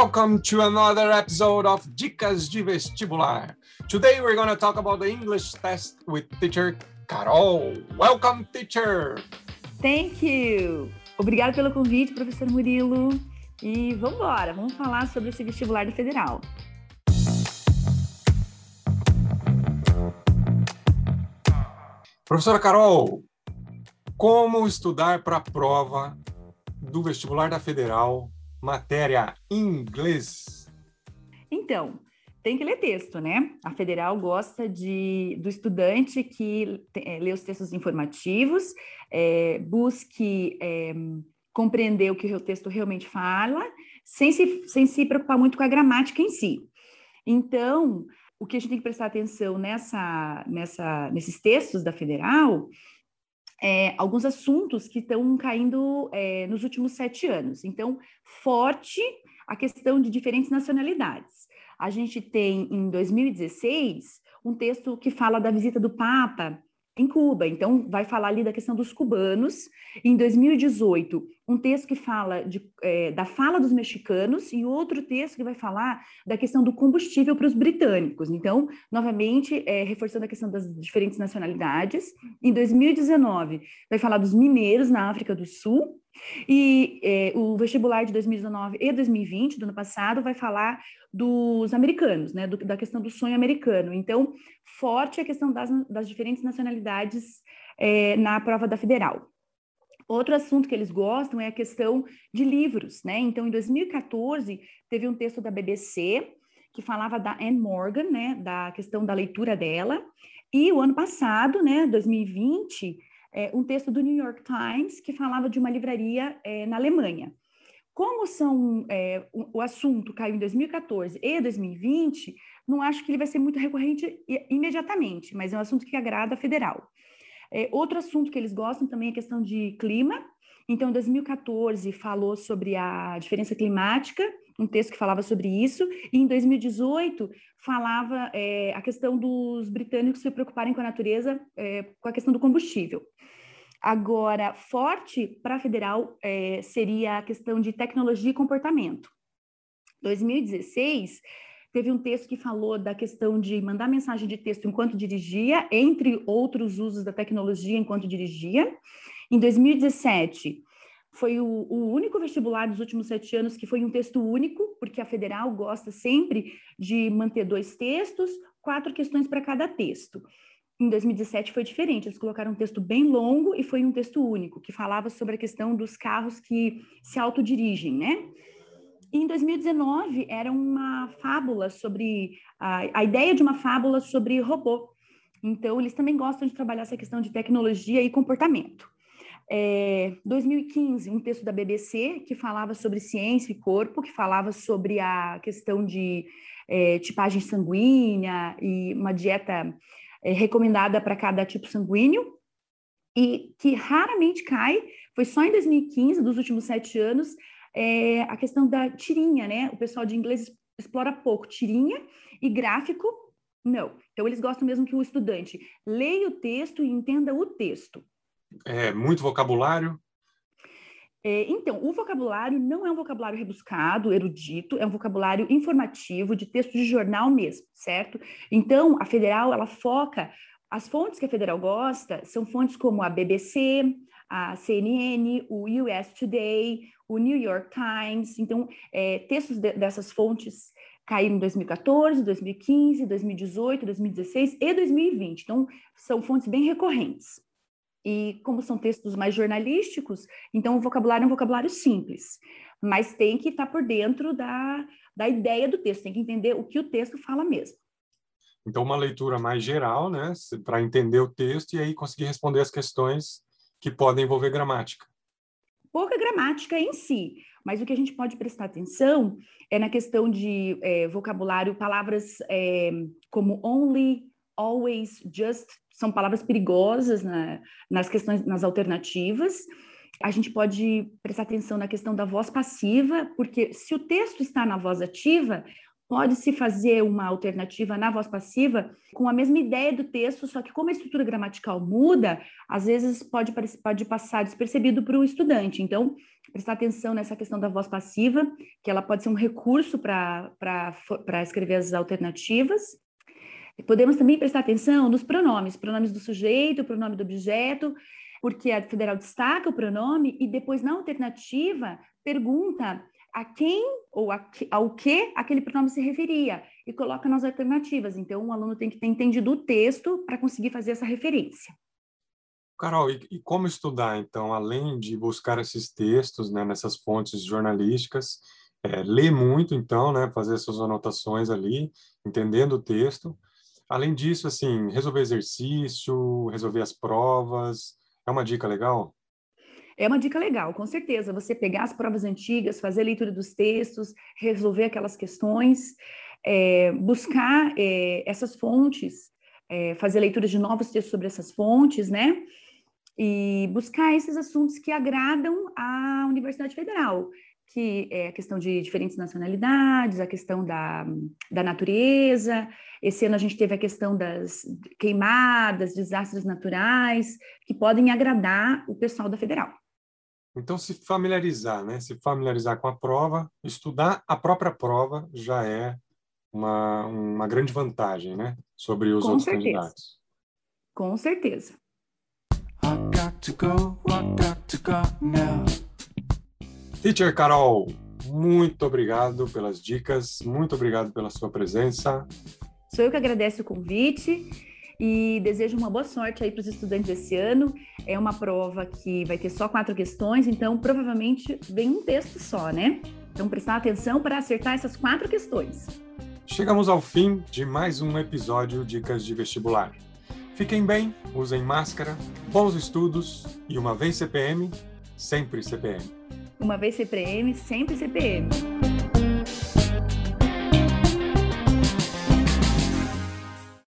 Welcome to another episode of Dicas de Vestibular. Today we're going to talk about the English test with teacher Carol. Welcome, teacher. Thank you. Obrigada pelo convite, professor Murilo. E vamos embora, vamos falar sobre esse vestibular do Federal. Professora Carol, como estudar para a prova do vestibular da Federal, matéria inglês? Então, tem que ler texto, né? A Federal gosta de, do estudante que é, lê os textos informativos, é, busque é, compreender o que o texto realmente fala, sem se, sem se preocupar muito com a gramática em si. Então, o que a gente tem que prestar atenção nessa, nessa, nesses textos da Federal é, alguns assuntos que estão caindo é, nos últimos sete anos. Então, forte a questão de diferentes nacionalidades. A gente tem, em 2016, um texto que fala da visita do Papa em Cuba. Então, vai falar ali da questão dos cubanos. Em 2018, um texto que fala de, é, da fala dos mexicanos e outro texto que vai falar da questão do combustível para os britânicos. Então, novamente, é, reforçando a questão das diferentes nacionalidades. Em 2019, vai falar dos mineiros na África do Sul. E é, o vestibular de 2019 e 2020, do ano passado, vai falar dos americanos, né, do, da questão do sonho americano. Então, forte a questão das, das diferentes nacionalidades é, na prova da federal. Outro assunto que eles gostam é a questão de livros, né? Então, em 2014, teve um texto da BBC que falava da Anne Morgan, né, da questão da leitura dela. E o ano passado, né, 2020, é, um texto do New York Times que falava de uma livraria é, na Alemanha. Como são é, o, assunto caiu em 2014 e 2020, não acho que ele vai ser muito recorrente imediatamente, mas é um assunto que agrada a federal. É, outro assunto que eles gostam também é a questão de clima. Então, em 2014 falou sobre a diferença climática um texto que falava sobre isso, e em 2018 falava é, a questão dos britânicos se preocuparem com a natureza, é, com a questão do combustível. Agora, forte para federal é, seria a questão de tecnologia e comportamento. 2016 teve um texto que falou da questão de mandar mensagem de texto enquanto dirigia, entre outros usos da tecnologia enquanto dirigia. Em 2017, foi o, o, único vestibular dos últimos sete anos que foi um texto único, porque a federal gosta sempre de manter dois textos, quatro questões para cada texto. Em 2017 foi diferente, eles colocaram um texto bem longo e foi um texto único, que falava sobre a questão dos carros que se autodirigem, né? Em 2019 era uma fábula sobre a, a ideia de uma fábula sobre robô. Então, eles também gostam de trabalhar essa questão de tecnologia e comportamento. É, 2015, um texto da BBC que falava sobre ciência e corpo, que falava sobre a questão de é, tipagem sanguínea e uma dieta é, recomendada para cada tipo sanguíneo, e que raramente cai, foi só em 2015, dos últimos sete anos, é, a questão da tirinha, né? O pessoal de inglês explora pouco tirinha e gráfico, não. Então, eles gostam mesmo que o estudante leia o texto e entenda o texto é, muito vocabulário? É, então, o vocabulário não é um vocabulário rebuscado, erudito, é um vocabulário informativo, de texto de jornal mesmo, certo? Então, a federal, ela foca, as fontes que a federal gosta são fontes como a BBC, a CNN, o US Today, o New York Times. Então, é, textos de, dessas fontes caíram em 2014, 2015, 2018, 2016 e 2020. Então, são fontes bem recorrentes. E como são textos mais jornalísticos, então o vocabulário é um vocabulário simples, mas tem que estar por dentro da, da ideia do texto, tem que entender o que o texto fala mesmo. Então, uma leitura mais geral, né, para entender o texto e aí conseguir responder as questões que podem envolver gramática. Pouca gramática em si, mas o que a gente pode prestar atenção é na questão de é, vocabulário, palavras é, como only, always, just, são palavras perigosas na, nas questões, nas alternativas. A gente pode prestar atenção na questão da voz passiva, porque se o texto está na voz ativa, pode-se fazer uma alternativa na voz passiva com a mesma ideia do texto, só que como a estrutura gramatical muda, às vezes pode, pode passar despercebido para o estudante. Então, prestar atenção nessa questão da voz passiva, que ela pode ser um recurso para escrever as alternativas. Podemos também prestar atenção nos pronomes, pronomes do sujeito, pronome do objeto, porque a federal destaca o pronome e depois na alternativa pergunta a quem ou a, ao que aquele pronome se referia e coloca nas alternativas. Então, o aluno tem que ter entendido o texto para conseguir fazer essa referência. Carol, e, e, como estudar, então, além de buscar esses textos né, nessas fontes jornalísticas, é, ler muito, então, né, fazer suas anotações ali, entendendo o texto. Além disso, assim, resolver exercício, resolver as provas, é uma dica legal? É uma dica legal, com certeza. Você pegar as provas antigas, fazer a leitura dos textos, resolver aquelas questões, é, buscar é, essas fontes, é, fazer leitura de novos textos sobre essas fontes, né? E buscar esses assuntos que agradam à Universidade Federal que é a questão de diferentes nacionalidades, a questão da, da natureza. Esse ano a gente teve a questão das queimadas, desastres naturais, que podem agradar o pessoal da federal. Então, se familiarizar, né? Se familiarizar com a prova, estudar a própria prova já é uma, uma grande vantagem, né? Sobre os com outros certeza. candidatos. Com certeza. I got to go, I got to go now. Teacher Carol, muito obrigado pelas dicas, muito obrigado pela sua presença. Sou eu que agradeço o convite e desejo uma boa sorte aí para os estudantes esse ano. É uma prova que vai ter só quatro questões, então provavelmente vem um texto só, né? Então prestar atenção para acertar essas quatro questões. Chegamos ao fim de mais um episódio Dicas de Vestibular. Fiquem bem, usem máscara, bons estudos e uma vez CPM, sempre CPM. Uma vez CPM, sempre CPM.